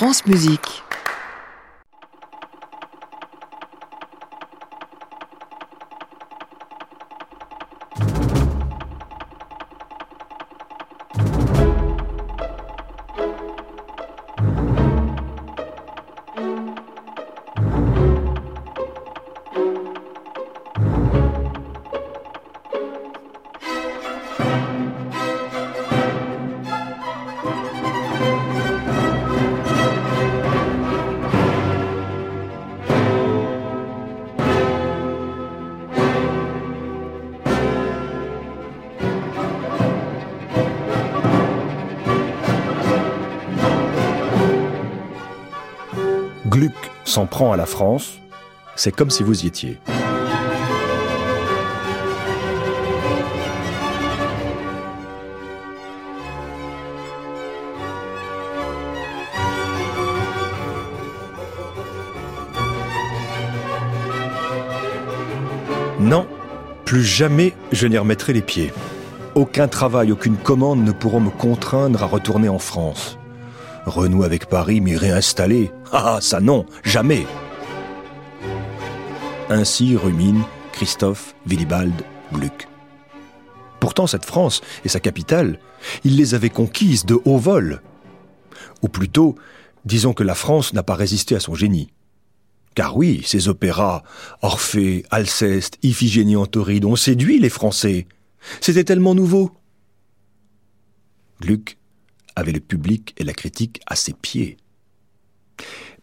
France Musique. S'en prend à la France, c'est comme si vous y étiez. Non, plus jamais je n'y remettrai les pieds. Aucun travail, aucune commande ne pourront me contraindre à retourner en France. Renouer avec Paris, m'y réinstaller Ah, ça non, jamais Ainsi rumine Christophe Willibald Gluck. Pourtant, cette France et sa capitale, il les avait conquises de haut vol. Ou plutôt, disons que la France n'a pas résisté à son génie. Car oui, ces opéras, Orphée, Alceste, Iphigénie en Tauride, ont séduit les Français. C'était tellement nouveau. Gluck avait le public et la critique à ses pieds.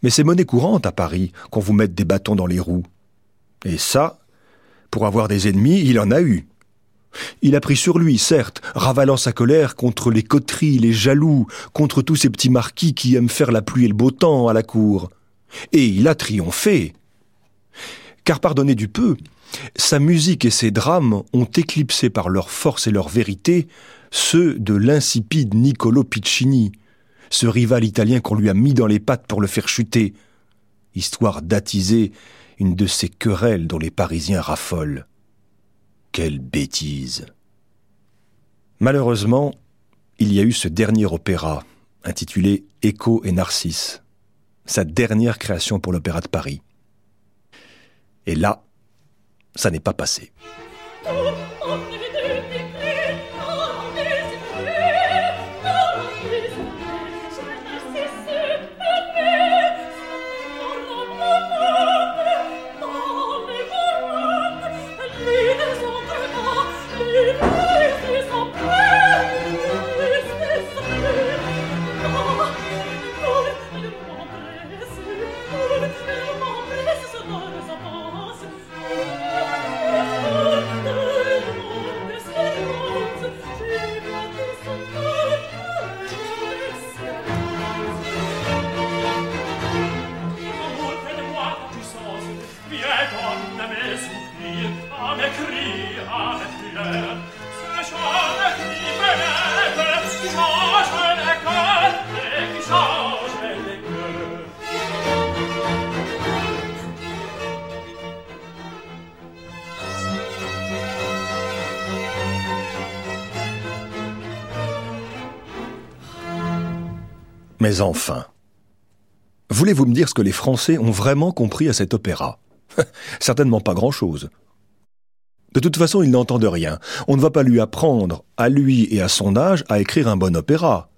Mais c'est monnaie courante à Paris qu'on vous mette des bâtons dans les roues. Et ça, pour avoir des ennemis, il en a eu. Il a pris sur lui, certes, ravalant sa colère contre les coteries, les jaloux, contre tous ces petits marquis qui aiment faire la pluie et le beau temps à la cour. Et il a triomphé. Car pardonnez du peu, sa musique et ses drames ont éclipsé par leur force et leur vérité ceux de l'insipide Niccolo Piccini, ce rival italien qu'on lui a mis dans les pattes pour le faire chuter, histoire d'attiser une de ces querelles dont les Parisiens raffolent. Quelle bêtise. Malheureusement, il y a eu ce dernier opéra, intitulé Écho et Narcisse, sa dernière création pour l'Opéra de Paris. Et là, ça n'est pas passé. Mais enfin, voulez-vous me dire ce que les Français ont vraiment compris à cet opéra? Certainement pas grand-chose. De toute façon, ils n'entendent rien. On ne va pas lui apprendre, à lui et à son âge, à écrire un bon opéra.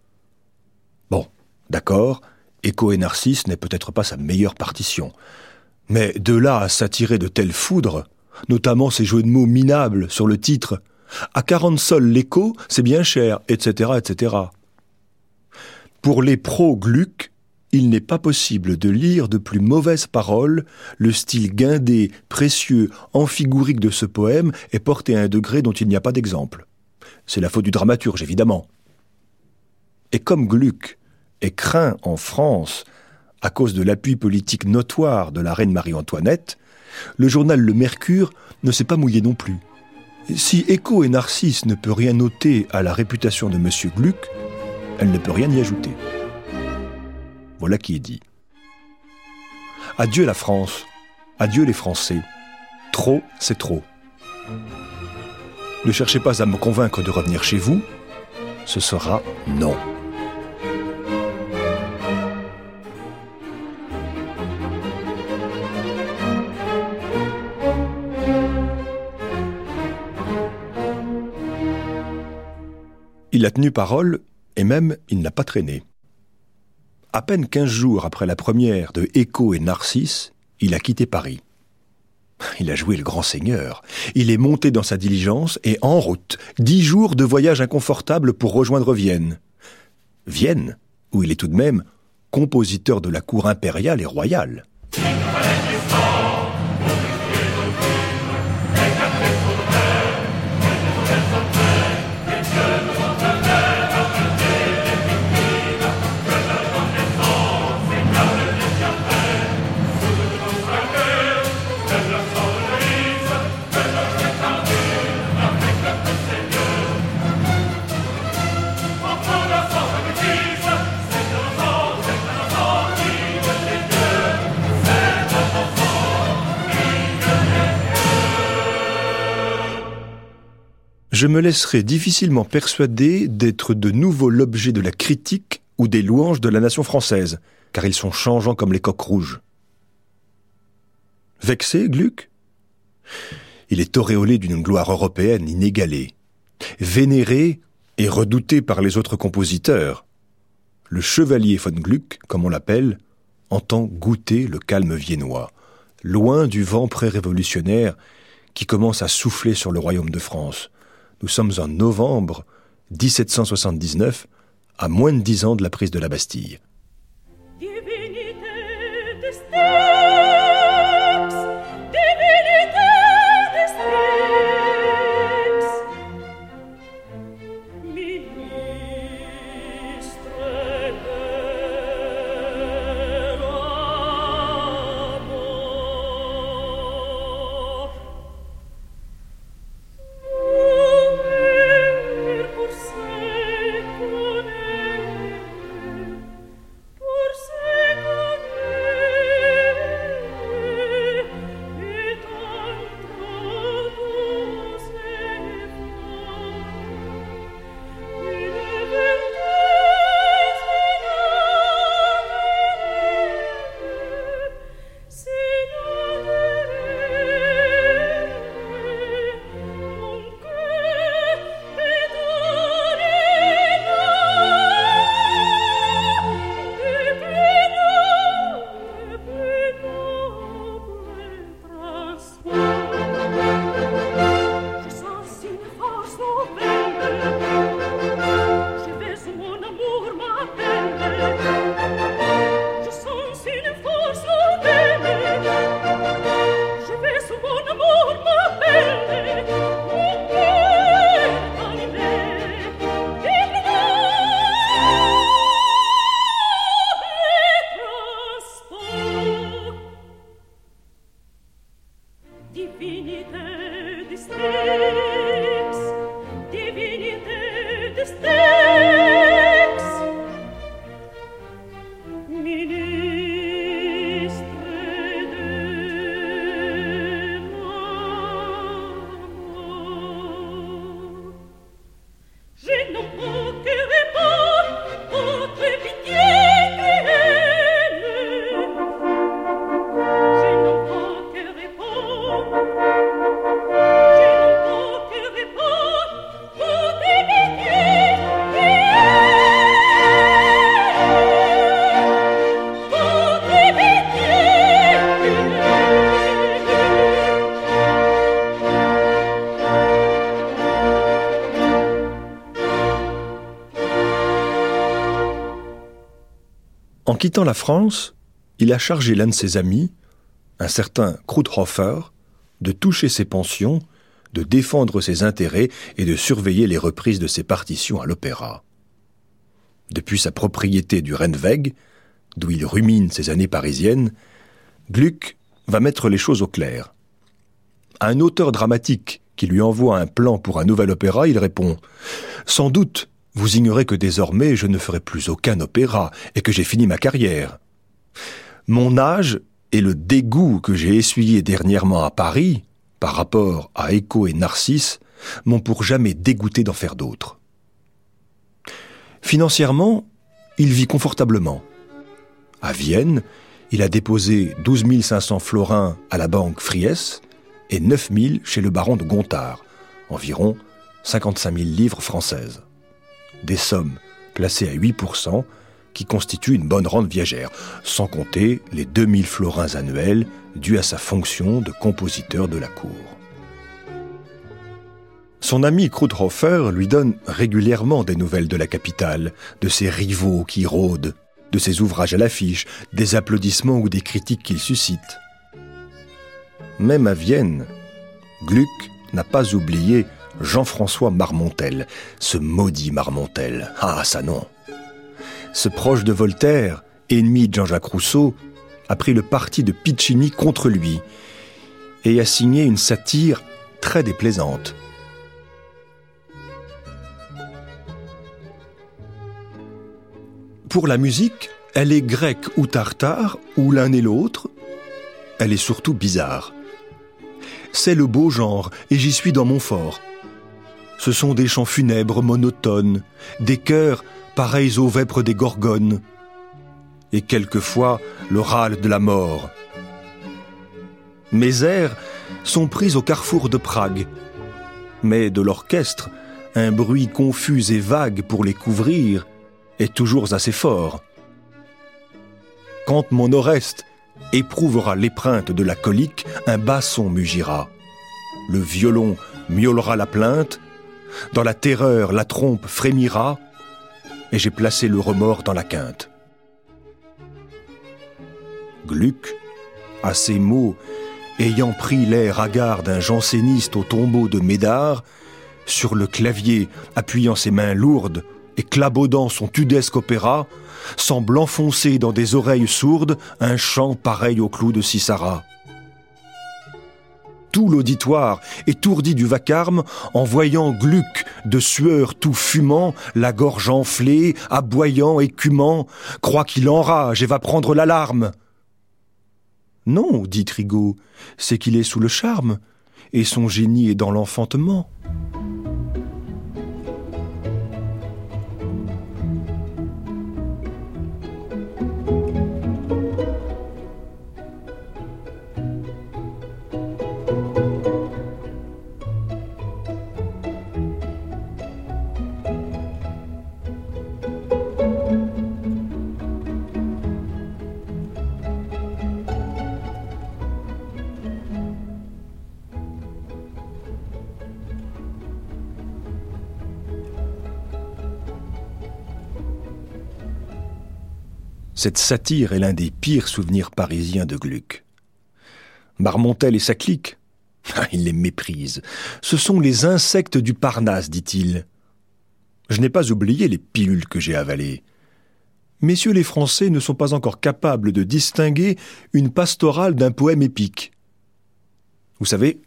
Bon, d'accord, Écho et Narcisse n'est peut-être pas sa meilleure partition. Mais de là à s'attirer de telles foudres, notamment ces jeux de mots minables sur le titre, à 40 sols l'écho, c'est bien cher, etc., etc. Pour les pro-Gluck, il n'est pas possible de lire de plus mauvaises paroles, le style guindé, précieux, amphigurique de ce poème est porté à un degré dont il n'y a pas d'exemple. C'est la faute du dramaturge, évidemment. Et comme Gluck est craint en France à cause de l'appui politique notoire de la reine Marie-Antoinette, le journal Le Mercure ne s'est pas mouillé non plus. Si Écho et Narcisse ne peut rien noter à la réputation de M. Gluck, elle ne peut rien y ajouter. Voilà qui est dit. Adieu la France, adieu les Français. Trop, c'est trop. Ne cherchez pas à me convaincre de revenir chez vous, ce sera non. Il a tenu parole et même il n'a pas traîné. À peine quinze jours après la première de Écho et Narcisse, il a quitté Paris. Il a joué le grand seigneur. Il est monté dans sa diligence et en route, dix jours de voyage inconfortable pour rejoindre Vienne. Vienne, où il est tout de même compositeur de la cour impériale et royale. Je me laisserai difficilement persuader d'être de nouveau l'objet de la critique ou des louanges de la nation française, car ils sont changeants comme les coques rouges. Vexé, Gluck? Il est auréolé d'une gloire européenne inégalée, vénéré et redouté par les autres compositeurs. Le chevalier von Gluck, comme on l'appelle, entend goûter le calme viennois, loin du vent pré-révolutionnaire qui commence à souffler sur le royaume de France, nous sommes en novembre 1779, à moins de dix ans de la prise de la Bastille. Quittant la France, il a chargé l'un de ses amis, un certain Kruthofer, de toucher ses pensions, de défendre ses intérêts et de surveiller les reprises de ses partitions à l'opéra. Depuis sa propriété du Rennweg, d'où il rumine ses années parisiennes, Gluck va mettre les choses au clair. À un auteur dramatique qui lui envoie un plan pour un nouvel opéra, il répond Sans doute, vous ignorez que désormais je ne ferai plus aucun opéra et que j'ai fini ma carrière. Mon âge et le dégoût que j'ai essuyé dernièrement à Paris, par rapport à Écho et Narcisse, m'ont pour jamais dégoûté d'en faire d'autres. Financièrement, il vit confortablement. À Vienne, il a déposé 12 500 florins à la banque Fries et 9 000 chez le baron de Gontard, environ 55 000 livres françaises. Des sommes placées à 8%, qui constituent une bonne rente viagère, sans compter les 2000 florins annuels dus à sa fonction de compositeur de la cour. Son ami Kruthofer lui donne régulièrement des nouvelles de la capitale, de ses rivaux qui rôdent, de ses ouvrages à l'affiche, des applaudissements ou des critiques qu'il suscite. Même à Vienne, Gluck n'a pas oublié Jean-François Marmontel, ce maudit Marmontel. Ah, ça non. Ce proche de Voltaire, ennemi de Jean-Jacques Rousseau, a pris le parti de Piccini contre lui et a signé une satire très déplaisante. Pour la musique, elle est grecque ou tartare, ou l'un et l'autre. Elle est surtout bizarre. C'est le beau genre, et j'y suis dans mon fort. Ce sont des chants funèbres monotones, des chœurs pareils aux vêpres des gorgones, et quelquefois le râle de la mort. Mes airs sont pris au carrefour de Prague, mais de l'orchestre, un bruit confus et vague pour les couvrir est toujours assez fort. Quand mon Oreste éprouvera l'épreinte de la colique, un basson mugira. Le violon miaulera la plainte, dans la terreur la trompe frémira, et j'ai placé le remords dans la quinte. Gluck, à ces mots, ayant pris l'air hagard d'un janséniste au tombeau de Médard, sur le clavier, appuyant ses mains lourdes, et clabaudant son tudesque opéra, semble enfoncer dans des oreilles sourdes un chant pareil au clou de Cicara. Tout l'auditoire, étourdi du vacarme, en voyant Gluck de sueur tout fumant, la gorge enflée, aboyant, écumant, croit qu'il enrage et va prendre l'alarme. Non, dit Trigaud, c'est qu'il est sous le charme, et son génie est dans l'enfantement. Cette satire est l'un des pires souvenirs parisiens de Gluck. Marmontel et sa clique ah, Il les méprise. Ce sont les insectes du Parnasse, dit-il. Je n'ai pas oublié les pilules que j'ai avalées. Messieurs les Français ne sont pas encore capables de distinguer une pastorale d'un poème épique. Vous savez,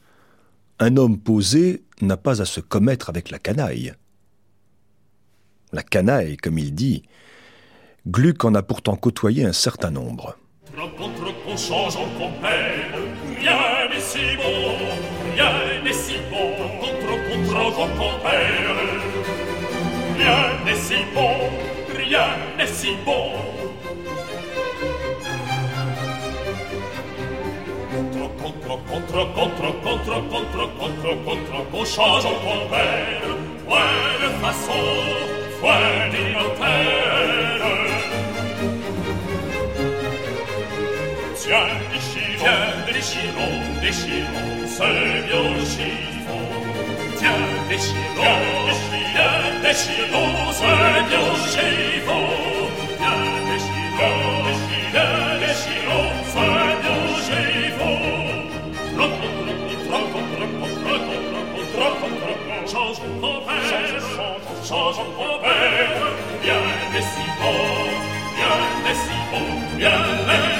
un homme posé n'a pas à se commettre avec la canaille. La canaille, comme il dit, Gluck en a pourtant côtoyé un certain nombre. Contre contre contre. Contre, contre, contre, contre, qu'on. Tiens, déchirons, déchirons, déchirons ce vieux chiffon. Tiens, déchirons, déchirons, déchirons ce vieux chiffon. Tiens, déchirons, déchirons, déchirons ce vieux chiffon. Change ton père, change ton père, bien des si bon, bien des si bon, bien des si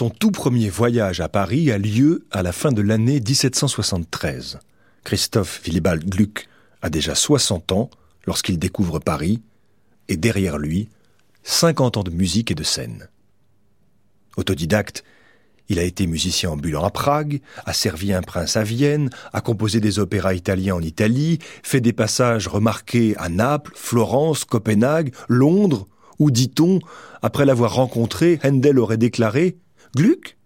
Son tout premier voyage à Paris a lieu à la fin de l'année 1773. Christophe Willibald Gluck a déjà 60 ans lorsqu'il découvre Paris, et derrière lui, 50 ans de musique et de scène. Autodidacte, il a été musicien ambulant à Prague, a servi un prince à Vienne, a composé des opéras italiens en Italie, fait des passages remarqués à Naples, Florence, Copenhague, Londres, où, dit-on, après l'avoir rencontré, Handel aurait déclaré Gluck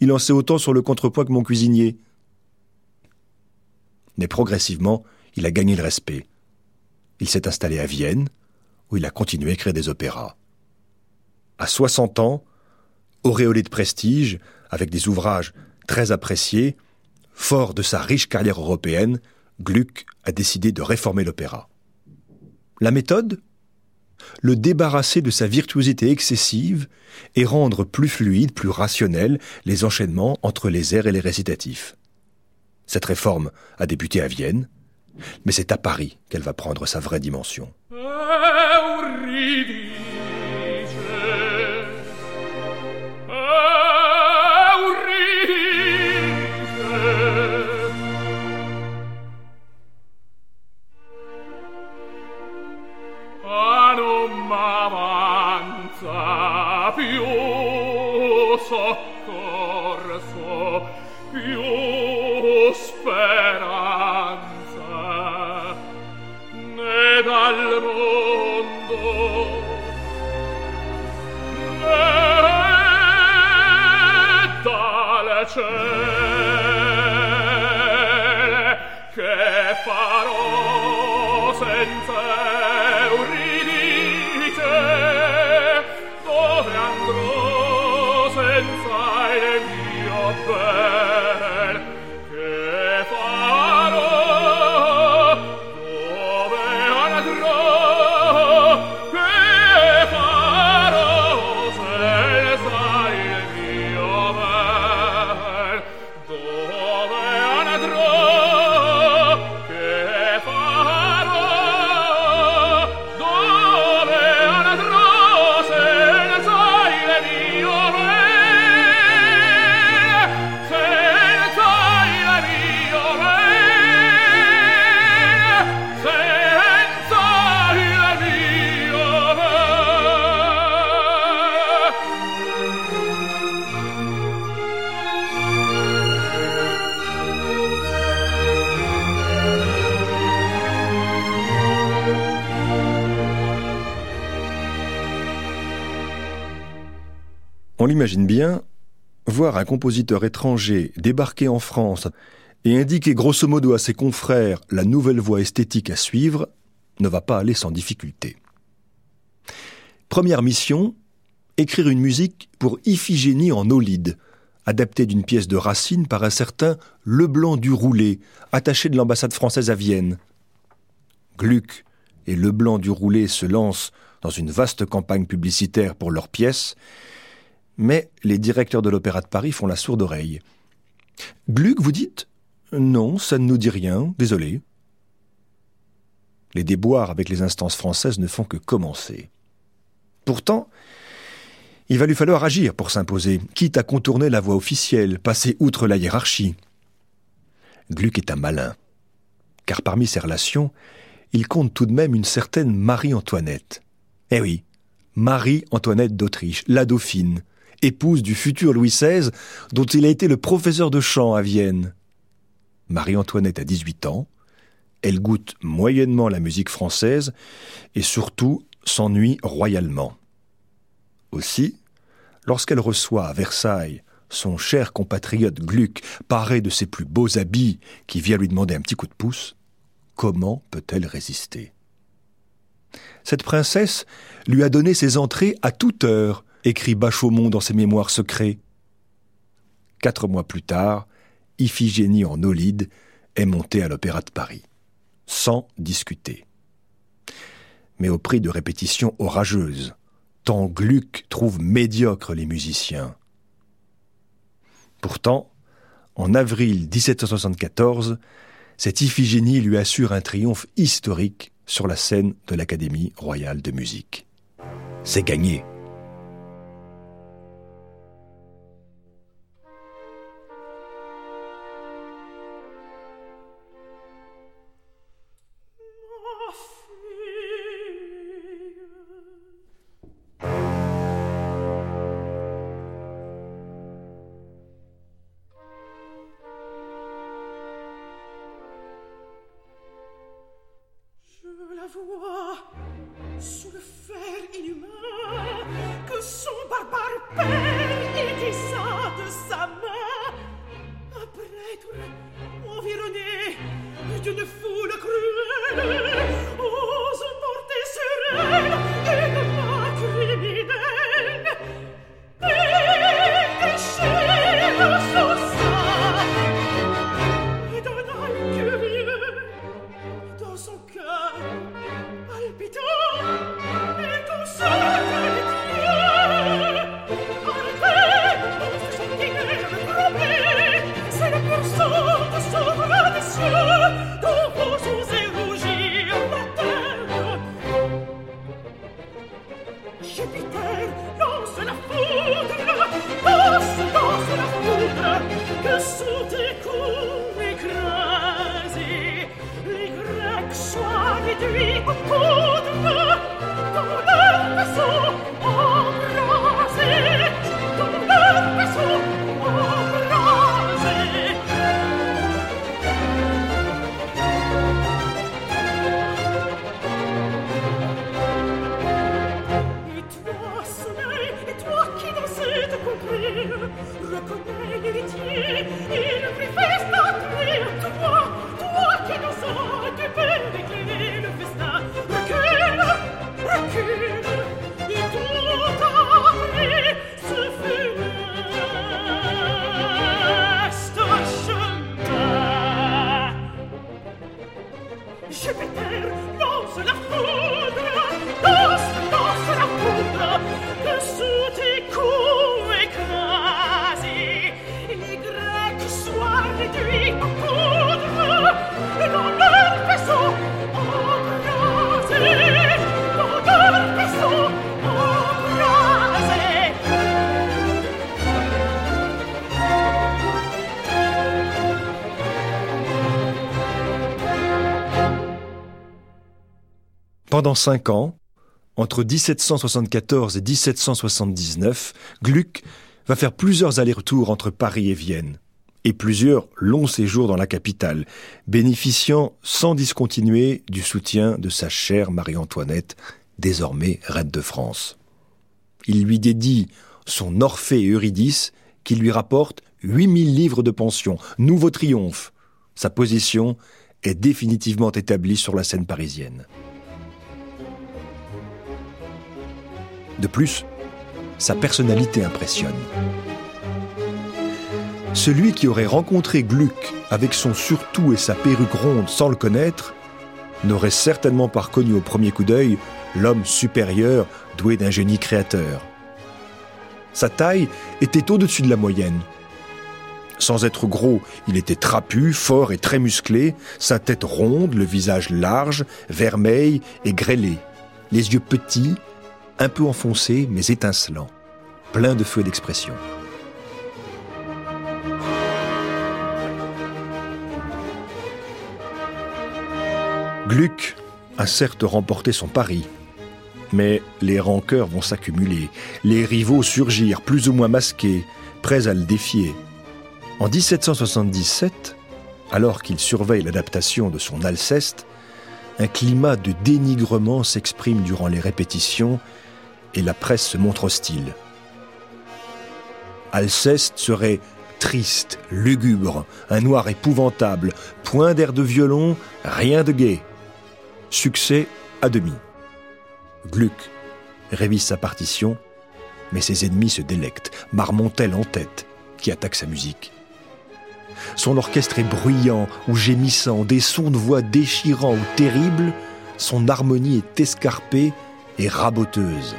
Il en sait autant sur le contrepoint que mon cuisinier. Mais progressivement, il a gagné le respect. Il s'est installé à Vienne, où il a continué à écrire des opéras. À 60 ans, auréolé de prestige, avec des ouvrages très appréciés, fort de sa riche carrière européenne, Gluck a décidé de réformer l'opéra. La méthode? Le débarrasser de sa virtuosité excessive et rendre plus fluide, plus rationnel les enchaînements entre les airs et les récitatifs. Cette réforme a débuté à Vienne, mais c'est à Paris qu'elle va prendre sa vraie dimension. On l'imagine bien, voir un compositeur étranger débarquer en France et indiquer grosso modo à ses confrères la nouvelle voie esthétique à suivre ne va pas aller sans difficulté. Première mission, écrire une musique pour Iphigénie en Olide, adaptée d'une pièce de Racine par un certain Leblanc du Roulet, attaché de l'ambassade française à Vienne. Gluck et Leblanc du Roulet se lancent dans une vaste campagne publicitaire pour leur pièce, mais les directeurs de l'Opéra de Paris font la sourde oreille. Gluck, vous dites? Non, ça ne nous dit rien, désolé. Les déboires avec les instances françaises ne font que commencer. Pourtant, il va lui falloir agir pour s'imposer, quitte à contourner la voie officielle, passer outre la hiérarchie. Gluck est un malin, car parmi ses relations, il compte tout de même une certaine Marie-Antoinette. Eh oui, Marie-Antoinette d'Autriche, la dauphine, épouse du futur Louis XVI, dont il a été le professeur de chant à Vienne. Marie-Antoinette a 18 ans, elle goûte moyennement la musique française et surtout s'ennuie royalement. Aussi, lorsqu'elle reçoit à Versailles son cher compatriote Gluck, paré de ses plus beaux habits, qui vient lui demander un petit coup de pouce, comment peut-elle résister? Cette princesse lui a donné ses entrées à toute heure, écrit Bachaumont dans ses mémoires secrets. Quatre mois plus tard, Iphigénie en Olide est montée à l'Opéra de Paris, sans discuter. Mais au prix de répétitions orageuses, tant Gluck trouve médiocres les musiciens. Pourtant, en avril 1774, cette Iphigénie lui assure un triomphe historique sur la scène de l'Académie royale de musique. C'est gagné. Pendant cinq ans, entre 1774 et 1779, Gluck va faire plusieurs allers-retours entre Paris et Vienne, et plusieurs longs séjours dans la capitale, bénéficiant sans discontinuer du soutien de sa chère Marie-Antoinette, désormais reine de France. Il lui dédie son Orphée et Eurydice, qui lui rapporte 8000 livres de pension, nouveau triomphe. Sa position est définitivement établie sur la scène parisienne. De plus, sa personnalité impressionne. Celui qui aurait rencontré Gluck avec son surtout et sa perruque ronde sans le connaître n'aurait certainement pas reconnu au premier coup d'œil l'homme supérieur doué d'un génie créateur. Sa taille était au-dessus de la moyenne. Sans être gros, il était trapu, fort et très musclé, sa tête ronde, le visage large, vermeil et grêlé, les yeux petits, un peu enfoncé mais étincelant, plein de feu d'expression. Gluck a certes remporté son pari, mais les rancœurs vont s'accumuler, les rivaux surgir plus ou moins masqués, prêts à le défier. En 1777, alors qu'il surveille l'adaptation de son Alceste, un climat de dénigrement s'exprime durant les répétitions et la presse se montre hostile. Alceste serait triste, lugubre, un noir épouvantable, point d'air de violon, rien de gai. Succès à demi. Gluck révise sa partition, mais ses ennemis se délectent, Marmontel en tête, qui attaque sa musique. Son orchestre est bruyant ou gémissant, des sons de voix déchirants ou terribles, son harmonie est escarpée et raboteuse.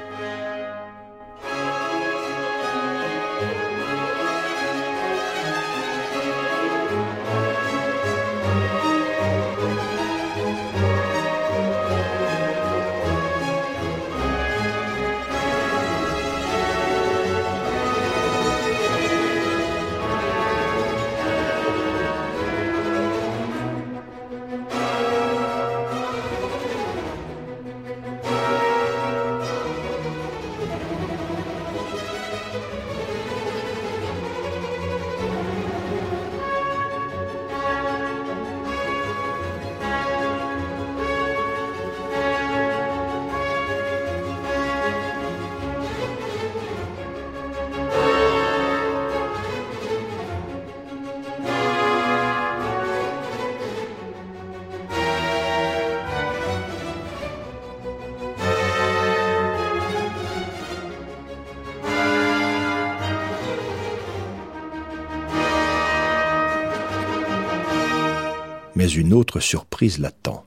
Mais une autre surprise l'attend.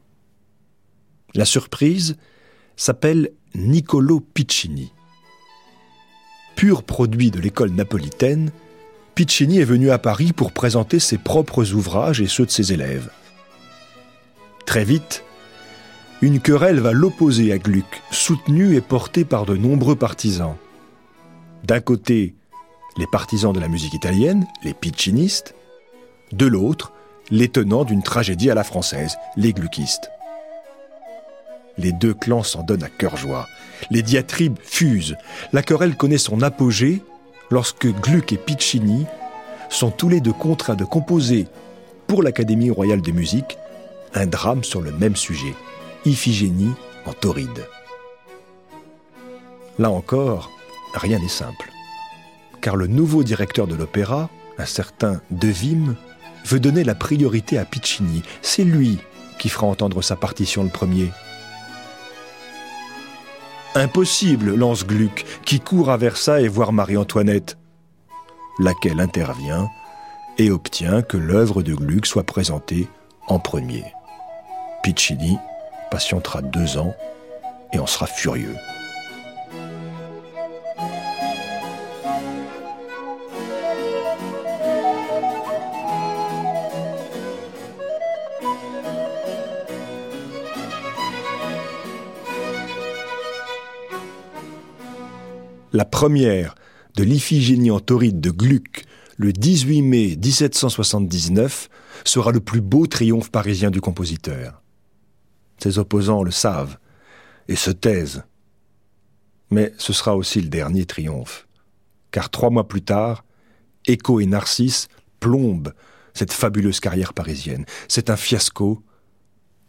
La surprise s'appelle Niccolo Piccini. Pur produit de l'école napolitaine, Piccini est venu à Paris pour présenter ses propres ouvrages et ceux de ses élèves. Très vite, une querelle va l'opposer à Gluck, soutenue et portée par de nombreux partisans. D'un côté, les partisans de la musique italienne, les Piccinistes, de l'autre, les d'une tragédie à la française, les Gluckistes. Les deux clans s'en donnent à cœur joie. Les diatribes fusent. La querelle connaît son apogée lorsque Gluck et Piccini sont tous les deux contraints de composer pour l'Académie royale de musique un drame sur le même sujet, Iphigénie en Tauride. Là encore, rien n'est simple. Car le nouveau directeur de l'opéra, un certain De Vim, veut donner la priorité à Piccini. C'est lui qui fera entendre sa partition le premier. Impossible, lance Gluck, qui court à Versailles voir Marie-Antoinette, laquelle intervient et obtient que l'œuvre de Gluck soit présentée en premier. Piccini patientera deux ans et en sera furieux. La première de l'Iphigénie en tauride de Gluck le 18 mai 1779 sera le plus beau triomphe parisien du compositeur. Ses opposants le savent et se taisent. Mais ce sera aussi le dernier triomphe, car trois mois plus tard, Écho et Narcisse plombent cette fabuleuse carrière parisienne. C'est un fiasco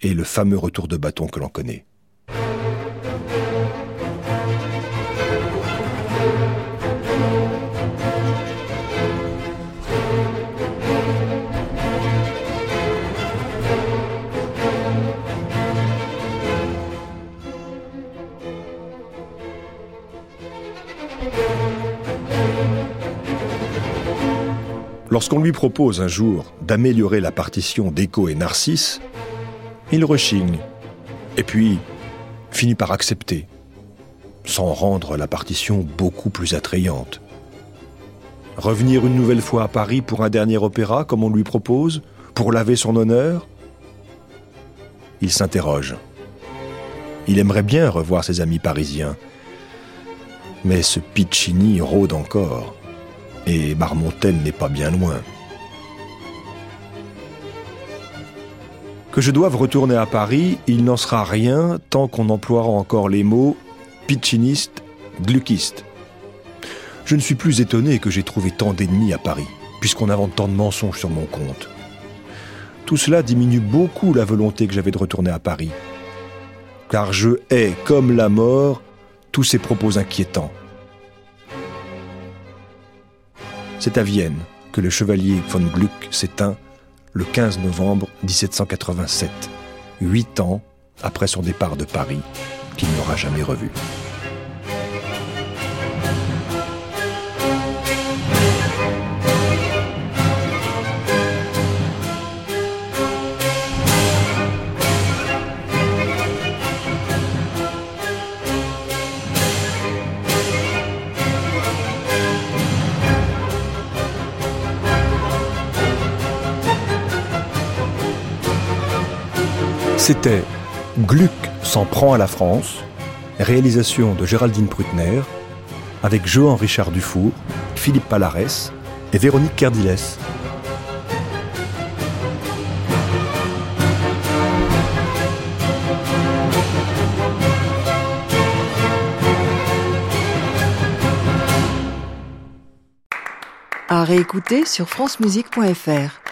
et le fameux retour de bâton que l'on connaît. Lorsqu'on lui propose un jour d'améliorer la partition d'Echo et Narcisse, il rechigne, et puis finit par accepter, sans rendre la partition beaucoup plus attrayante. Revenir une nouvelle fois à Paris pour un dernier opéra, comme on lui propose, pour laver son honneur? Il s'interroge. Il aimerait bien revoir ses amis parisiens, mais ce Piccini rôde encore et Marmontel n'est pas bien loin. Que je doive retourner à Paris, il n'en sera rien tant qu'on emploiera encore les mots pitchiniste, gluckiste. Je ne suis plus étonné que j'ai trouvé tant d'ennemis à Paris, puisqu'on invente tant de mensonges sur mon compte. Tout cela diminue beaucoup la volonté que j'avais de retourner à Paris. Car je hais, comme la mort, tous ces propos inquiétants. C'est à Vienne que le chevalier von Gluck s'éteint le 15 novembre 1787, huit ans après son départ de Paris, qu'il n'aura jamais revu. C'était Gluck s'en prend à la France, réalisation de Géraldine Prutner, avec Johan Richard Dufour, Philippe Palarès et Véronique Kerdiles. À réécouter sur francemusique.fr.